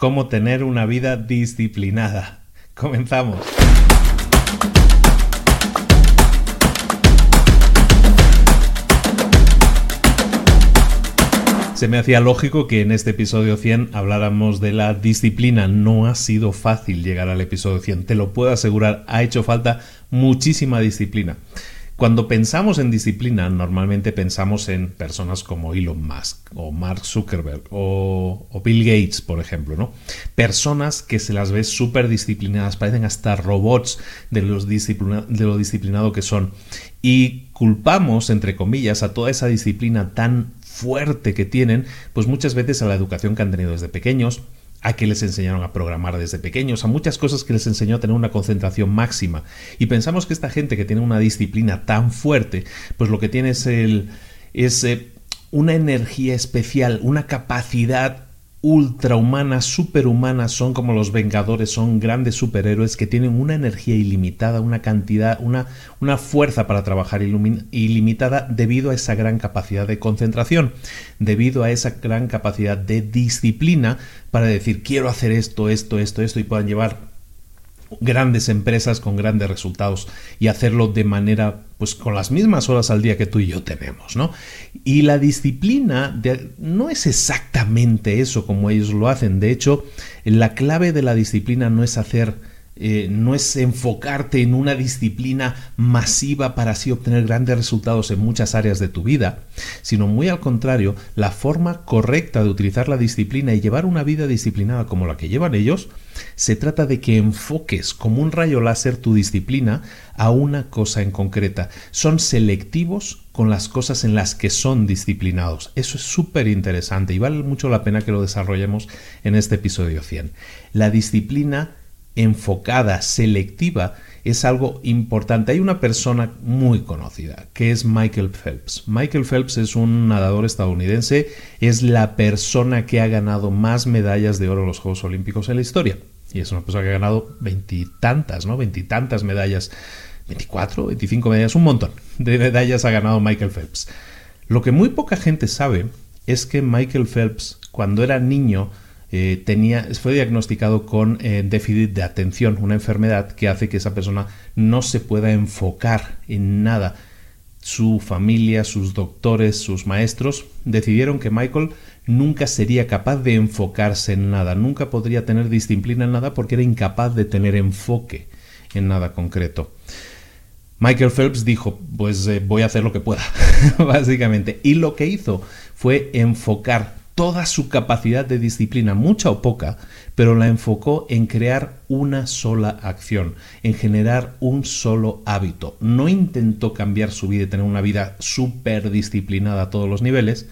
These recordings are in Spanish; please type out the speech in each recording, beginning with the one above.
Cómo tener una vida disciplinada. Comenzamos. Se me hacía lógico que en este episodio 100 habláramos de la disciplina. No ha sido fácil llegar al episodio 100, te lo puedo asegurar, ha hecho falta muchísima disciplina. Cuando pensamos en disciplina, normalmente pensamos en personas como Elon Musk o Mark Zuckerberg o, Bill Gates, por ejemplo, ¿no? Personas que se las ve súper disciplinadas, parecen hasta robots de, lo disciplinado que son. Y culpamos, entre comillas, a toda esa disciplina tan fuerte que tienen, pues muchas veces a la educación que han tenido desde pequeños, a que les enseñaron a programar desde pequeños, a muchas cosas que les enseñó a tener una concentración máxima. Y pensamos que esta gente que tiene una disciplina tan fuerte, pues lo que tiene es, el, es eh, una energía especial, una capacidad ultrahumanas, superhumanas, son como los Vengadores, son grandes superhéroes que tienen una energía ilimitada, una cantidad, una, una fuerza para trabajar ilimitada debido a esa gran capacidad de concentración, debido a esa gran capacidad de disciplina para decir quiero hacer esto, esto, esto, esto y puedan llevar grandes empresas con grandes resultados y hacerlo de manera pues con las mismas horas al día que tú y yo tenemos, ¿no? Y la disciplina no es exactamente eso como ellos lo hacen, de hecho, la clave de la disciplina no es hacer eh, no es enfocarte en una disciplina masiva para así obtener grandes resultados en muchas áreas de tu vida, sino muy al contrario, la forma correcta de utilizar la disciplina y llevar una vida disciplinada como la que llevan ellos, se trata de que enfoques como un rayo láser tu disciplina a una cosa en concreta. Son selectivos con las cosas en las que son disciplinados. Eso es súper interesante y vale mucho la pena que lo desarrollemos en este episodio 100. La disciplina enfocada, selectiva, es algo importante. Hay una persona muy conocida, que es Michael Phelps. Michael Phelps es un nadador estadounidense, es la persona que ha ganado más medallas de oro en los Juegos Olímpicos en la historia. Y es una persona que ha ganado veintitantas, ¿no? Veintitantas medallas. 24, 25 medallas, un montón de medallas ha ganado Michael Phelps. Lo que muy poca gente sabe es que Michael Phelps, cuando era niño, eh, tenía, fue diagnosticado con eh, déficit de atención, una enfermedad que hace que esa persona no se pueda enfocar en nada. Su familia, sus doctores, sus maestros decidieron que Michael nunca sería capaz de enfocarse en nada, nunca podría tener disciplina en nada porque era incapaz de tener enfoque en nada concreto. Michael Phelps dijo, pues eh, voy a hacer lo que pueda, básicamente. Y lo que hizo fue enfocar toda su capacidad de disciplina, mucha o poca, pero la enfocó en crear una sola acción, en generar un solo hábito. No intentó cambiar su vida y tener una vida súper disciplinada a todos los niveles,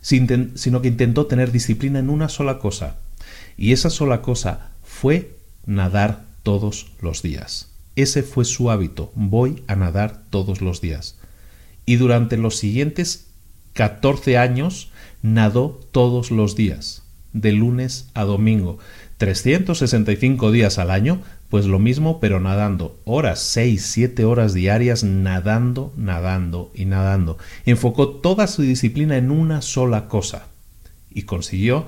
sino que intentó tener disciplina en una sola cosa. Y esa sola cosa fue nadar todos los días. Ese fue su hábito. Voy a nadar todos los días. Y durante los siguientes 14 años nadó todos los días, de lunes a domingo. 365 días al año, pues lo mismo, pero nadando. Horas, 6, 7 horas diarias nadando, nadando y nadando. Enfocó toda su disciplina en una sola cosa. Y consiguió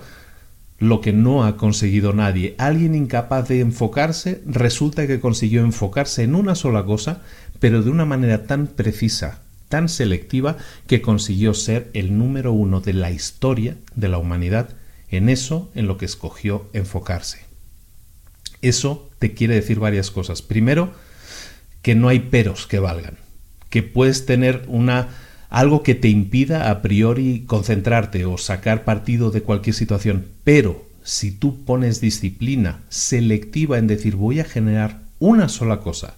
lo que no ha conseguido nadie. Alguien incapaz de enfocarse resulta que consiguió enfocarse en una sola cosa, pero de una manera tan precisa, tan selectiva, que consiguió ser el número uno de la historia de la humanidad en eso en lo que escogió enfocarse. Eso te quiere decir varias cosas. Primero, que no hay peros que valgan, que puedes tener una algo que te impida a priori concentrarte o sacar partido de cualquier situación. Pero si tú pones disciplina selectiva en decir voy a generar una sola cosa,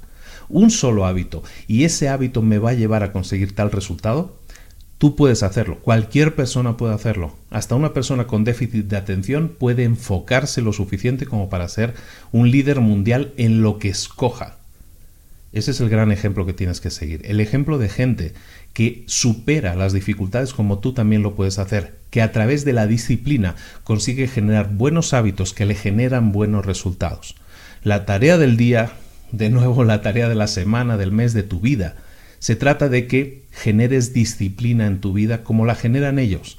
un solo hábito, y ese hábito me va a llevar a conseguir tal resultado, tú puedes hacerlo. Cualquier persona puede hacerlo. Hasta una persona con déficit de atención puede enfocarse lo suficiente como para ser un líder mundial en lo que escoja. Ese es el gran ejemplo que tienes que seguir. El ejemplo de gente que supera las dificultades como tú también lo puedes hacer, que a través de la disciplina consigue generar buenos hábitos que le generan buenos resultados. La tarea del día, de nuevo la tarea de la semana, del mes, de tu vida, se trata de que generes disciplina en tu vida como la generan ellos,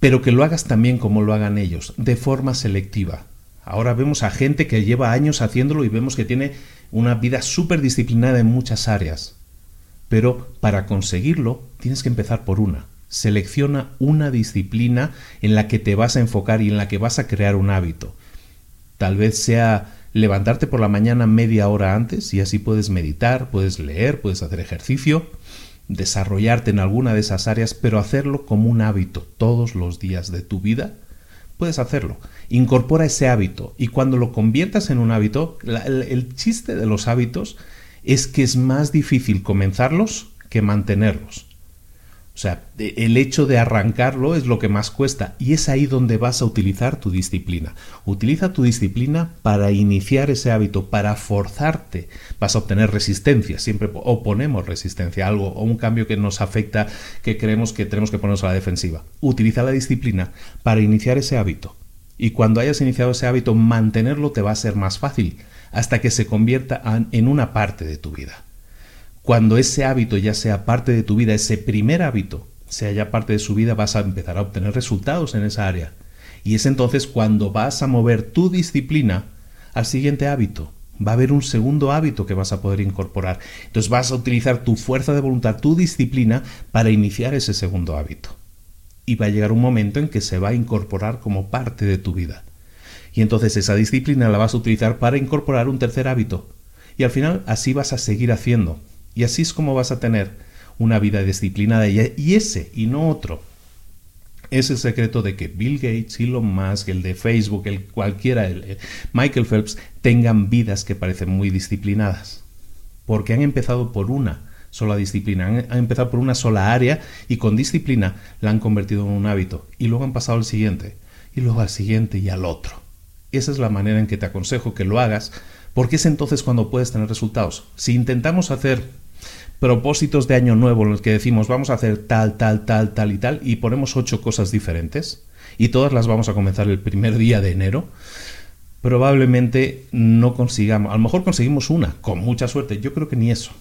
pero que lo hagas también como lo hagan ellos, de forma selectiva. Ahora vemos a gente que lleva años haciéndolo y vemos que tiene una vida súper disciplinada en muchas áreas. Pero para conseguirlo tienes que empezar por una. Selecciona una disciplina en la que te vas a enfocar y en la que vas a crear un hábito. Tal vez sea levantarte por la mañana media hora antes y así puedes meditar, puedes leer, puedes hacer ejercicio, desarrollarte en alguna de esas áreas, pero hacerlo como un hábito todos los días de tu vida. Puedes hacerlo. Incorpora ese hábito y cuando lo conviertas en un hábito, el, chiste de los hábitos es que es más difícil comenzarlos que mantenerlos. O sea, el hecho de arrancarlo es lo que más cuesta y es ahí donde vas a utilizar tu disciplina. Utiliza tu disciplina para iniciar ese hábito, para forzarte. Vas a obtener resistencia, siempre oponemos resistencia a algo o un cambio que nos afecta, que creemos que tenemos que ponernos a la defensiva. Utiliza la disciplina para iniciar ese hábito. Y cuando hayas iniciado ese hábito, mantenerlo te va a ser más fácil hasta que se convierta en una parte de tu vida. Cuando ese hábito ya sea parte de tu vida, ese primer hábito sea ya parte de su vida, vas a empezar a obtener resultados en esa área. Y es entonces cuando vas a mover tu disciplina al siguiente hábito. Va a haber un segundo hábito que vas a poder incorporar. Entonces vas a utilizar tu fuerza de voluntad, tu disciplina, para iniciar ese segundo hábito. Y va a llegar un momento en que se va a incorporar como parte de tu vida y entonces esa disciplina la vas a utilizar para incorporar un tercer hábito. Y al final así vas a seguir haciendo. Y así es como vas a tener una vida disciplinada y ese y no otro. Es el secreto de que Bill Gates, Elon Musk, el de Facebook, el cualquiera, el, Michael Phelps, tengan vidas que parecen muy disciplinadas. Porque han empezado por una sola disciplina, han, empezado por una sola área y con disciplina la han convertido en un hábito. Y luego han pasado al siguiente, y luego al siguiente y al otro. Esa es la manera en que te aconsejo que lo hagas, porque es entonces cuando puedes tener resultados. Si intentamos hacer propósitos de año nuevo en los que decimos vamos a hacer tal, tal, tal, tal y tal, y ponemos ocho cosas diferentes, y todas las vamos a comenzar el primer día de enero, probablemente no consigamos, a lo mejor conseguimos una, con mucha suerte, yo creo que ni eso,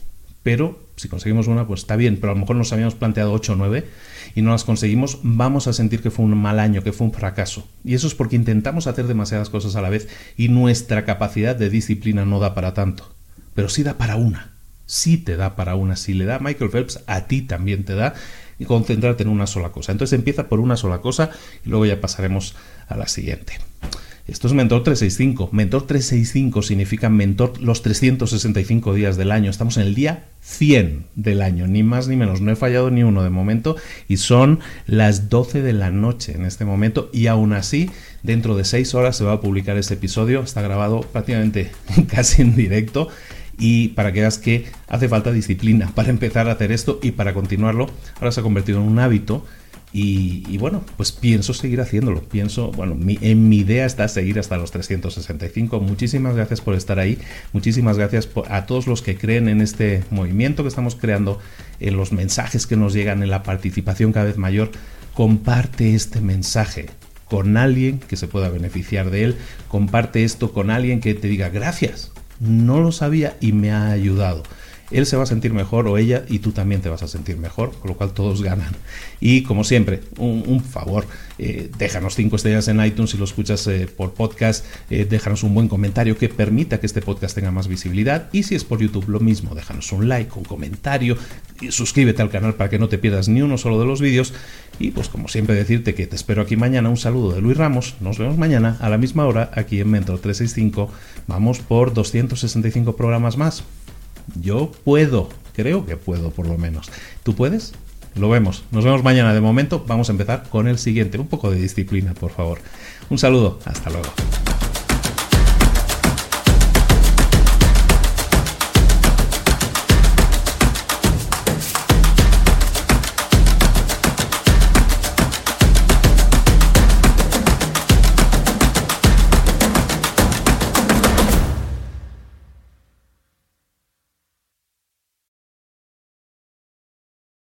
pero si conseguimos una, pues está bien, pero a lo mejor nos habíamos planteado ocho o nueve y no las conseguimos, vamos a sentir que fue un mal año, que fue un fracaso. Y eso es porque intentamos hacer demasiadas cosas a la vez y nuestra capacidad de disciplina no da para tanto. Pero sí da para una. Sí te da para una. Si le da Michael Phelps, a ti también te da y concentrarte en una sola cosa. Entonces empieza por una sola cosa y luego ya pasaremos a la siguiente. Esto es Mentor 365. Mentor 365 significa mentor los 365 días del año. Estamos en el día 100 del año, ni más ni menos. No he fallado ni uno de momento y son las 12 de la noche en este momento y aún así dentro de 6 horas se va a publicar este episodio. Está grabado prácticamente casi en directo y para que veas que hace falta disciplina para empezar a hacer esto y para continuarlo. Ahora se ha convertido en un hábito Y, bueno, pues pienso seguir haciéndolo. Pienso, bueno, en mi idea está seguir hasta los 365. Muchísimas gracias por estar ahí. Muchísimas gracias a todos los que creen en este movimiento que estamos creando, en los mensajes que nos llegan, en la participación cada vez mayor. Comparte este mensaje con alguien que se pueda beneficiar de él. Comparte esto con alguien que te diga gracias. No lo sabía y me ha ayudado él se va a sentir mejor o ella y tú también te vas a sentir mejor, con lo cual todos ganan. Y como siempre, un, favor, eh, déjanos cinco estrellas en iTunes si lo escuchas eh, por podcast, eh, déjanos un buen comentario que permita que este podcast tenga más visibilidad y si es por YouTube lo mismo, déjanos un like, un comentario, y suscríbete al canal para que no te pierdas ni uno solo de los vídeos y pues como siempre decirte que te espero aquí mañana, un saludo de Luis Ramos, nos vemos mañana a la misma hora aquí en Mentor 365, vamos por 265 programas más. Yo puedo, creo que puedo por lo menos. ¿Tú puedes? Lo vemos. Nos vemos mañana. De momento vamos a empezar con el siguiente. Un poco de disciplina, por favor. Un saludo. Hasta luego.